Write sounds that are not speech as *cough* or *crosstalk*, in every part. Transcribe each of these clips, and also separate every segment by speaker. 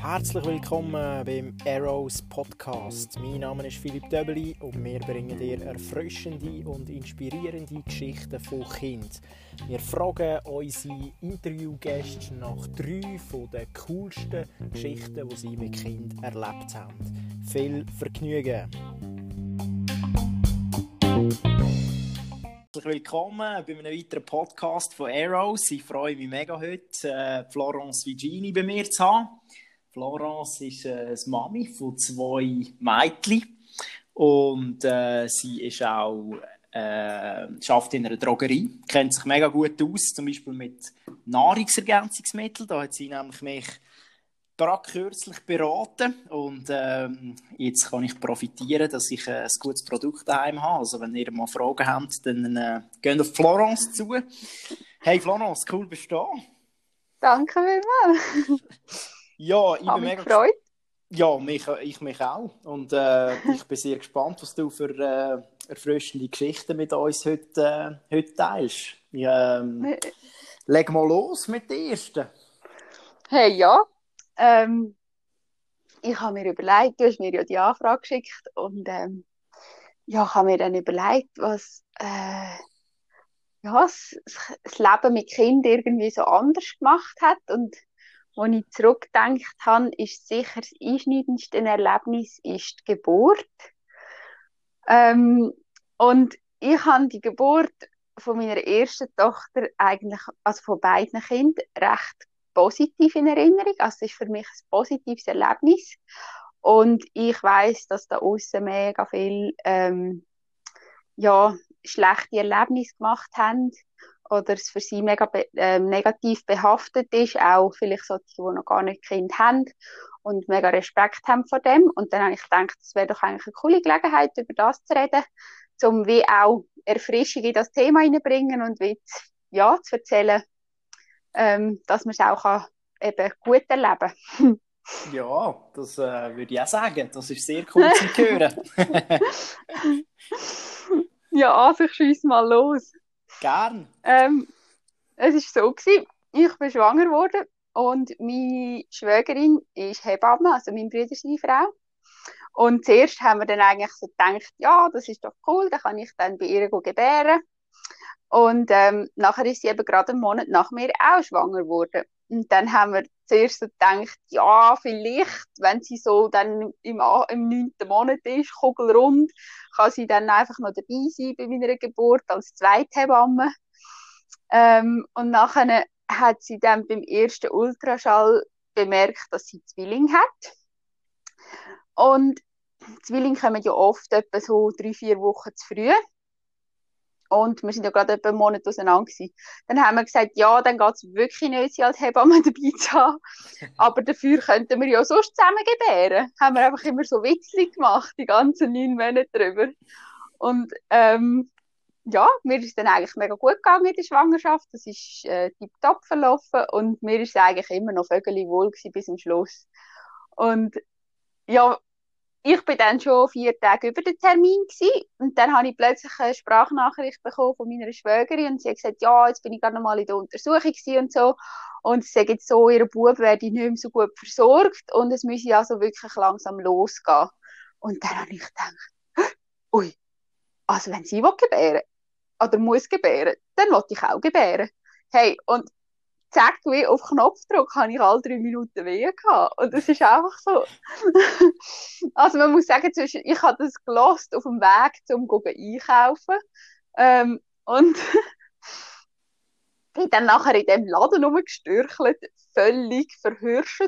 Speaker 1: Herzlich willkommen beim Arrows Podcast. Mein Name ist Philipp Döbeli und wir bringen dir erfrischende und inspirierende Geschichten von Kind. Wir fragen unsere Interviewgäste nach drei den coolsten Geschichten, die sie mit Kind erlebt haben. Viel Vergnügen! Herzlich willkommen bei einem weiteren Podcast von Arrows. Ich freue mich mega heute, äh, Florence Vigini bei mir zu haben. Florence ist äh, das Mami von zwei Mädchen und äh, sie ist auch äh, schafft in einer Drogerie, kennt sich mega gut aus, zum Beispiel mit Nahrungsergänzungsmitteln. Da hat sie nämlich mich gerade kürzlich beraten und ähm, jetzt kann ich profitieren, dass ich äh, ein gutes Produkt daheim habe. Also wenn ihr mal Fragen habt, dann äh, geht auf Florence zu. Hey Florence, cool bist du da.
Speaker 2: Danke vielmals.
Speaker 1: Ja, ich
Speaker 2: Hab
Speaker 1: bin mega
Speaker 2: gefreut.
Speaker 1: Ja, mich, ich mich auch. Und äh, ich bin sehr gespannt, was du für äh, erfrischende Geschichten mit uns heute, äh, heute teilst. Ähm, leg mal los mit der ersten.
Speaker 2: Hey, ja. Ähm, ich habe mir überlegt, du hast mir ja die Anfrage geschickt und ähm, ja, ich habe mir dann überlegt, was äh, ja, das, das Leben mit Kind irgendwie so anders gemacht hat und als ich zurückgedacht habe, ist sicher das einschneidendste Erlebnis ist die Geburt. Ähm, und ich habe die Geburt von meiner ersten Tochter eigentlich, also von beiden Kindern, recht positiv in Erinnerung. Also es ist für mich ein positives Erlebnis. Und ich weiß, dass da außen mega viel ähm, ja, schlechte Erlebnisse gemacht haben oder es für sie mega be äh, negativ behaftet ist, auch vielleicht so die, noch gar nicht Kind haben und mega Respekt haben vor dem. Und dann habe ich gedacht, es wäre doch eigentlich eine coole Gelegenheit, über das zu reden, um wie auch Erfrischung in das Thema hineinbringen und wie zu, ja, zu erzählen, ähm, dass man es auch kann, eben gut erleben kann. *laughs*
Speaker 1: Ja, das äh, würde ich auch sagen. Das ist sehr cool zu *laughs* hören. *laughs*
Speaker 2: ja, also ich schieße mal los.
Speaker 1: Gern.
Speaker 2: Ähm, es war so, gewesen, ich bin schwanger geworden und meine Schwägerin ist Hebamme, also mein Bruder ist eine Frau. Und zuerst haben wir dann eigentlich so gedacht, ja, das ist doch cool, dann kann ich dann bei ihr gebären. Und ähm, nachher ist sie eben gerade einen Monat nach mir auch schwanger geworden. Und dann haben wir zuerst so gedacht, ja, vielleicht, wenn sie so dann im, im neunten Monat ist, kugelrund, kann sie dann einfach noch dabei sein bei meiner Geburt als Zweithebamme. Ähm, und nachher hat sie dann beim ersten Ultraschall bemerkt, dass sie Zwilling hat. Und Zwillinge kommen ja oft etwa so drei, vier Wochen zu früh. Und wir sind ja gerade etwa einen Monat auseinander gewesen. Dann haben wir gesagt, ja, dann geht es wirklich nicht, sie als Hebamme *laughs* dabei zu haben. Aber dafür könnten wir ja sonst zusammen gebären. Haben wir einfach immer so Witzli gemacht, die ganzen neun Monate drüber. Und, ähm, ja, mir ist dann eigentlich mega gut gegangen in der Schwangerschaft. Das ist äh, tiptop verlaufen und mir ist eigentlich immer noch vögelig wohl bis zum Schluss. Und ja, ich bin dann schon vier Tage über den Termin gewesen. und dann habe ich plötzlich eine Sprachnachricht bekommen von meiner Schwägerin und sie hat gesagt, ja, jetzt bin ich gerade noch mal in der Untersuchung und so und sie sagt so, ihr Bub werde nicht mehr so gut versorgt und es müsse also wirklich langsam losgehen. Und dann habe ich gedacht, *gasps* ui, also wenn sie will gebären oder muss gebären, dann will ich auch gebären. Hey, und zack, wie auf Knopfdruck habe ich alle drei Minuten Wehen gehabt. Und es ist einfach so. *laughs* also man muss sagen, ich habe das gelost auf dem Weg zum einkaufen. Ähm, und bin dann nachher in dem Laden rumgestürchelt, völlig verhirscht,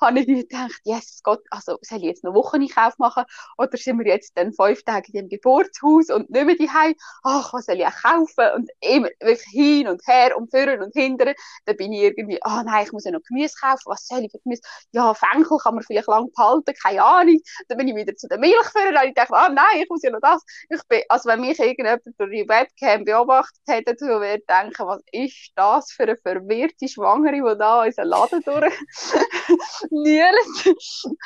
Speaker 2: habe ich gedacht, yes Gott, also soll ich jetzt noch Wocheneinkauf machen oder sind wir jetzt dann fünf Tage in dem Geburtshaus und nicht mehr daheim? Ach, was soll ich auch kaufen? Und immer wirklich hin und her und führen und hindern. Dann bin ich irgendwie, ah oh nein, ich muss ja noch Gemüse kaufen. Was soll ich für Gemüse? Ja, Fenchel kann man vielleicht lang behalten, keine Ahnung. Dann bin ich wieder zu der Milch führen und ich dachte, ah oh nein, ich muss ja noch das. Ich bin, also wenn mich irgendjemand durch die Webcam beobachtet hätte, würde ich denken, was ist das für eine verwirrte Schwangere, die da unseren Laden durch *laughs*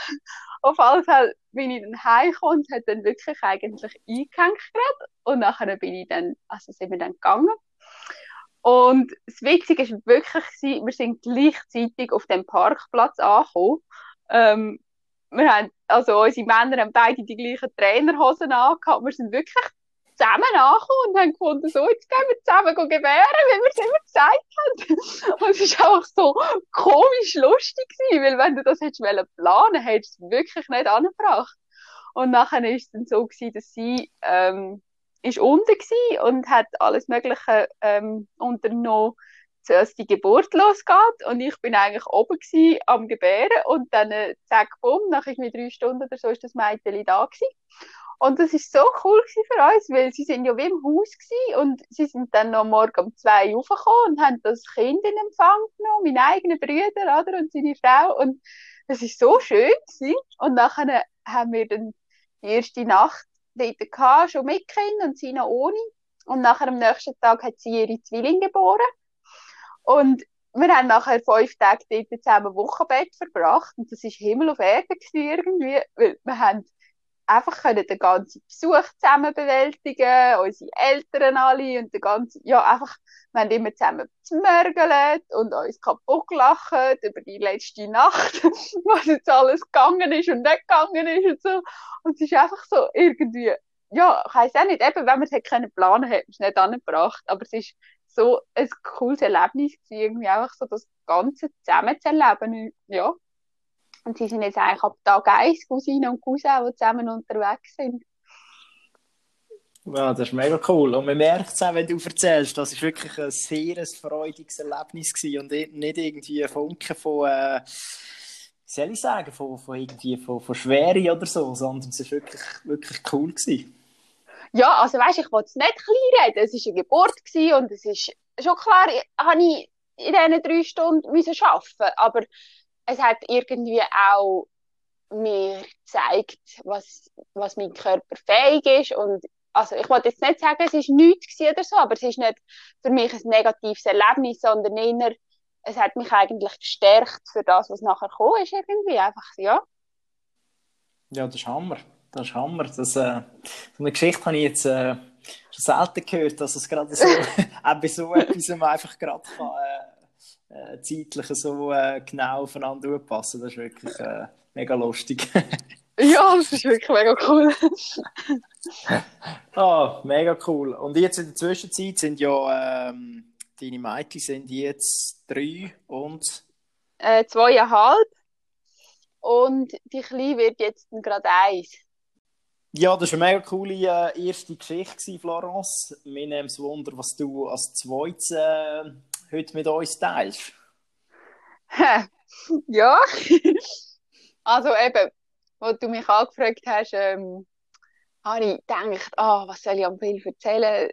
Speaker 2: Auf alle Fälle bin ich dann heimgekommen und hat dann wirklich eigentlich eingehängt. Und nachher bin ich dann, also sind wir dann gegangen. Und das Witzige ist wirklich, wir sind gleichzeitig auf dem Parkplatz angekommen. Ähm, wir haben, also unsere Männer haben beide die gleichen Trainerhosen angehabt. Wir sind wirklich zusammen angekommen und haben gefunden, so, jetzt gehen wir zusammen gebären, wie wir es immer gesagt haben. *laughs* Und es war einfach so komisch lustig gewesen, weil wenn du das hättest planen hättest du es wirklich nicht angebracht. Und nachher war es dann so gewesen, dass sie, ähm, ist unten gewesen und hat alles Mögliche, ähm, unternommen, dass die Geburt losgeht. Und ich bin eigentlich oben gewesen, am Gebären und dann, äh, zack, bumm, nach irgendwie drei Stunden oder so ist das Mädchen da gewesen. Und das ist so cool für uns, weil sie sind ja wie im Haus gewesen und sie sind dann noch morgen um zwei aufgekommen und haben das Kind in Empfang genommen, meine eigenen Brüder, oder, und seine Frau. Und das ist so schön gewesen. Und nachher haben wir dann die erste Nacht dort gehabt, schon mit Kind und sie noch ohne. Und nachher am nächsten Tag hat sie ihre Zwillinge geboren. Und wir haben nachher fünf Tage dort zusammen Wochenbett verbracht. Und das ist Himmel auf Erde irgendwie, weil wir haben einfach können den ganzen Besuch zusammen bewältigen, unsere Eltern alle und den ganzen, ja, einfach, wir haben immer zusammen gemörgelt und uns kaputt gelacht über die letzte Nacht, *laughs* was jetzt alles gegangen ist und nicht gegangen ist und so. Und es ist einfach so irgendwie, ja, ich weiss auch nicht, eben, wenn wir es hätte können planen, hätten wir es nicht angebracht, aber es ist so ein cooles Erlebnis gewesen, irgendwie einfach so das Ganze zusammen zu erleben, ja. Und sie sind jetzt eigentlich ab Tag 1 Cousine und Cousin, die zusammen unterwegs sind.
Speaker 1: Ja, das ist mega cool. Und man merkt es auch, wenn du erzählst, das war wirklich ein sehr freudiges Erlebnis gewesen und nicht irgendwie ein Funken von, äh, soll ich sagen, von, von, irgendwie von, von Schwere oder so, sondern es war wirklich, wirklich cool. Gewesen.
Speaker 2: Ja, also weißt, ich wollte es nicht kleinreden. Es war eine Geburt und es ist schon klar, habe ich in diesen drei Stunden müssen arbeiten, aber es hat irgendwie auch mir gezeigt, was, was mein Körper fähig ist und also ich wollte jetzt nicht sagen, es ist nichts oder so, aber es ist nicht für mich ein negatives Erlebnis, sondern eher, es hat mich eigentlich gestärkt für das, was nachher gekommen ist irgendwie, einfach, ja.
Speaker 1: Ja, das ist Hammer, das ist Hammer. Das, äh, so eine Geschichte habe ich jetzt äh, schon selten gehört, dass es gerade so, *laughs* auch bei so etwas man einfach gerade kann, äh, äh, zeitlich so äh, genau aufeinander passen. Das ist wirklich äh, mega lustig. *laughs*
Speaker 2: ja, das ist wirklich mega cool. *laughs*
Speaker 1: ah, mega cool. Und jetzt in der Zwischenzeit sind ja ähm, deine Mädchen sind jetzt drei und
Speaker 2: äh, zweieinhalb. Und die Kleine wird jetzt gerade eins.
Speaker 1: Ja, das war eine mega coole äh, erste Geschichte, Florence. Mir nimmt es Wunder, was du als zweites äh, heute mit uns teilst?
Speaker 2: ja, *laughs* also eben, als du mich angefragt hast, ähm, habe ich gedacht, oh, was soll ich am Film erzählen?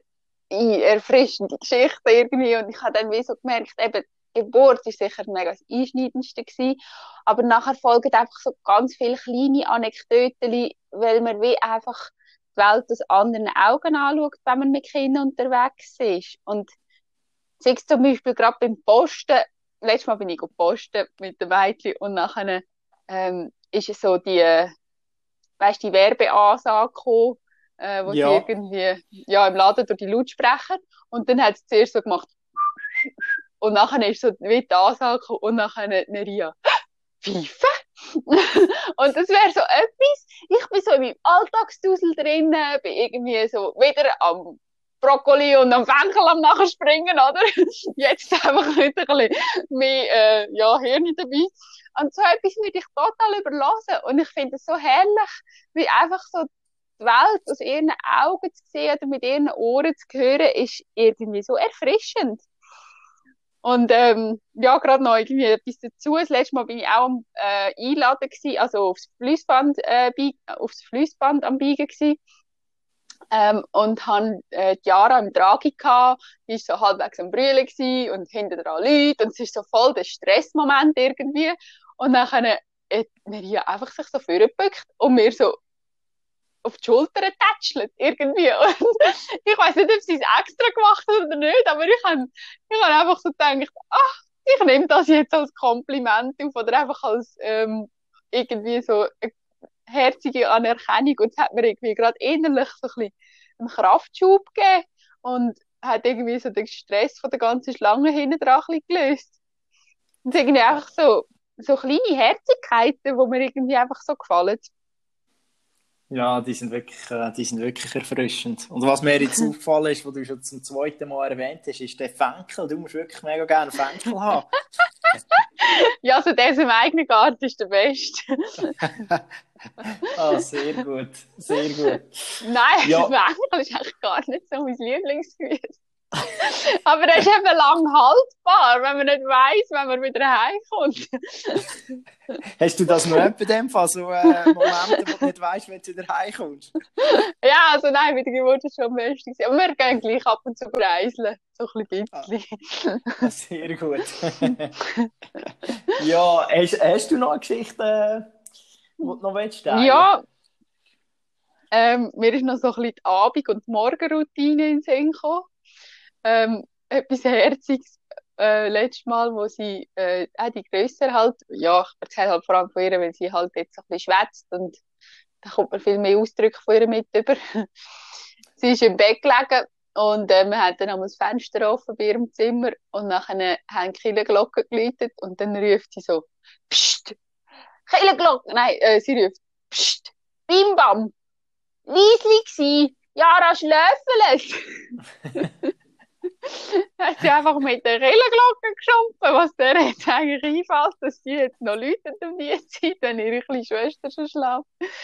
Speaker 2: Erfrischende Geschichte irgendwie. Und ich habe dann wie so gemerkt, eben, Geburt war sicher mega das Einschneidendste gewesen. Aber nachher folgen einfach so ganz viele kleine Anekdoten, weil man wie einfach die Welt aus anderen Augen anschaut, wenn man mit Kindern unterwegs ist. Und sei es zum Beispiel gerade beim Posten, letztes Mal bin ich posten mit dem Mädchen und nachher ähm, ist es so die, weißt die Werbeansage gekommen, äh, wo ja. sie irgendwie ja, im Laden durch die Lautsprecher und dann hat sie zuerst so gemacht und nachher ist so wie die Ansage und nachher Neria Pfeife? *laughs* und das wäre so etwas, ich bin so in meinem Alltagsdusel drinnen, bin irgendwie so wieder am Brokkoli und am Fenkel am nachher springen, oder? *laughs* Jetzt einfach nicht ein bisschen mehr, äh, ja, Hirn dabei. Und so etwas würde ich total überlassen. Und ich finde es so herrlich, wie einfach so die Welt aus ihren Augen zu sehen oder mit ihren Ohren zu hören, ist irgendwie so erfrischend. Und ähm, ja, gerade noch irgendwie etwas dazu. Das letzte Mal bin ich auch am äh, Einladen gewesen, also aufs Fließband, äh, aufs Fließband am Biegen gewesen. Ähm, und habe äh, die Jahre im Tragi gehabt, die war so halbwegs am Brüllen gewesen, und hinter dran Leute und es ist so voll der Stressmoment irgendwie. Und dann hat mir hier einfach sich so vorgebückt und mir so auf die Schulter tätschelt, irgendwie. Und ich weiß nicht, ob sie es extra gemacht hat oder nicht, aber ich habe ich hab einfach so gedacht, ach, ich nehme das jetzt als Kompliment auf oder einfach als ähm, irgendwie so eine herzige Anerkennung und es hat mir irgendwie gerade innerlich so ein bisschen einen Kraftschub gegeben und hat irgendwie so den Stress von der ganzen Schlange hinten dran gelöst. Und es irgendwie einfach so, so kleine Herzigkeiten, die mir irgendwie einfach so gefallen.
Speaker 1: Ja, die sind wirklich, äh, die sind wirklich erfrischend. Und was mir jetzt *laughs* aufgefallen ist, was du schon zum zweiten Mal erwähnt hast, ist der Fenkel. Du musst wirklich mega gerne Fenkel haben. *laughs*
Speaker 2: ja, also der im eigenen Garten ist der beste. *laughs*
Speaker 1: ah, sehr gut, sehr gut.
Speaker 2: Nein, ja. Fenkel ist eigentlich gar nicht so mein Lieblingsgemüse. *laughs* Aber er ist eben lang haltbar, wenn man nicht weiss, wenn man wieder heimkommt. *laughs*
Speaker 1: Hast du das noch bei dem Fall, so äh, Momente, wo du nicht weißt, wenn du wieder heimkommst? *laughs*
Speaker 2: Ja, also nein, mit der Geburt ist schon am besten. Aber wir gehen gleich ab und zu reiseln, so ein bisschen.
Speaker 1: Ah, sehr gut. ja, hast, hast, du noch eine Geschichte, die du noch willst?
Speaker 2: Ja. Ähm, mir ist noch so ein bisschen die Abend- und Morgenroutine in den Sinn gekommen ähm, etwas Herziges äh, letztes Mal, wo sie, äh, auch die Größere halt, ja, ich erzähle halt vor allem von ihr, weil sie halt jetzt ein bisschen schwätzt und da kommt man viel mehr Ausdrücke von ihr mit über. *laughs* sie ist im Bett gelegen und äh, wir hatten dann das Fenster offen bei ihrem Zimmer und nachher haben die Kirchenglocken geläutet und dann ruft sie so, Psst, Kirchenglocken, nein, äh, sie ruft, Psst, Bim Bam, leislich gsi, Jara schlöfelt. *laughs* *laughs* hat sie einfach mit der Rillenglocke geschumpfen, was der jetzt eigentlich einfällt, dass sie jetzt noch läutet um die Zeit, wenn ihre kleine Schwester schon schläft.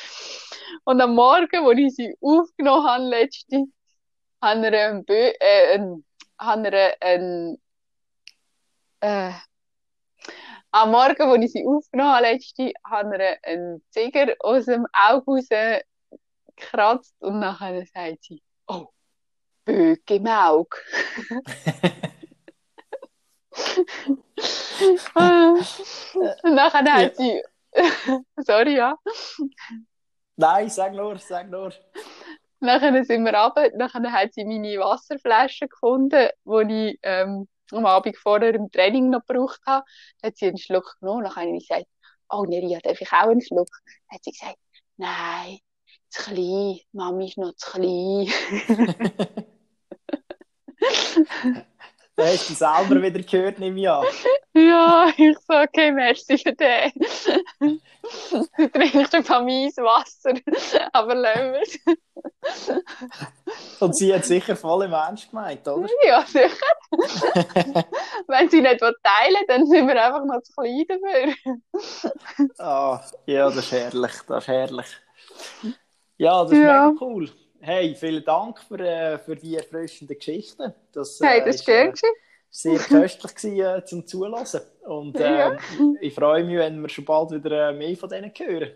Speaker 2: Und am Morgen, als ich sie aufgenommen habe, letzte, haben wir einen, Bö äh, einen, haben wir einen äh, am Morgen, als ich sie aufgenommen habe, letzte, haben wir einen Ziger aus dem Auge rausgekratzt und nachher sagt sie, oh, Nachher hat sie. Sorry, ja.
Speaker 1: Nein, sag nur, sag nur.
Speaker 2: Nachher sind wir runter, nachher hat sie meine Wasserflasche gefunden, die ich ähm, am Abend vorher im Training noch gebraucht habe. Dann hat sie einen Schluck genommen, dann habe ich gesagt, oh Neria, darf ich auch einen Schluck? Dann hat sie gesagt, nein, zu klein, Mami ist noch zu *laughs* klein. *laughs*
Speaker 1: Du hast du selber wieder gehört, nehme ich an.
Speaker 2: Ja, ich so, okay, merci für den. Du trinkst einfach mein Wasser, aber lassen wir.
Speaker 1: Und sie hat sicher voll im Ernst gemeint, oder?
Speaker 2: Ja, sicher. Wenn sie nicht teilen dann sind wir einfach noch zu klein dafür.
Speaker 1: Ah, ja, das ist herrlich, das ist herrlich. Ja, das ist ja. mega cool. Hey, vielen Dank für, äh, für die erfrischenden Geschichten. Das,
Speaker 2: äh, hey, das ist schön. Äh,
Speaker 1: sehr *laughs* köstlich gewesen, äh, zum Zulassen. Und äh, ja. ich freue mich, wenn wir schon bald wieder äh, mehr von denen hören.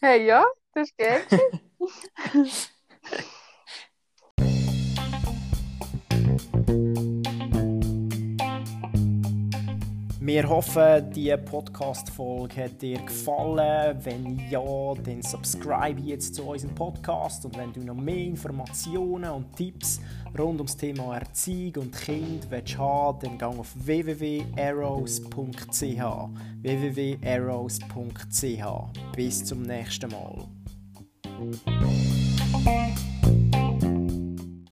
Speaker 2: Hey, ja, das ist gern. *laughs*
Speaker 1: Wir hoffen, die Podcast-Folge hat dir gefallen. Wenn ja, dann subscribe jetzt zu unserem Podcast. Und wenn du noch mehr Informationen und Tipps rund ums Thema Erziehung und Kind willst haben, dann geh auf www.arrows.ch. www.arrows.ch. Bis zum nächsten Mal.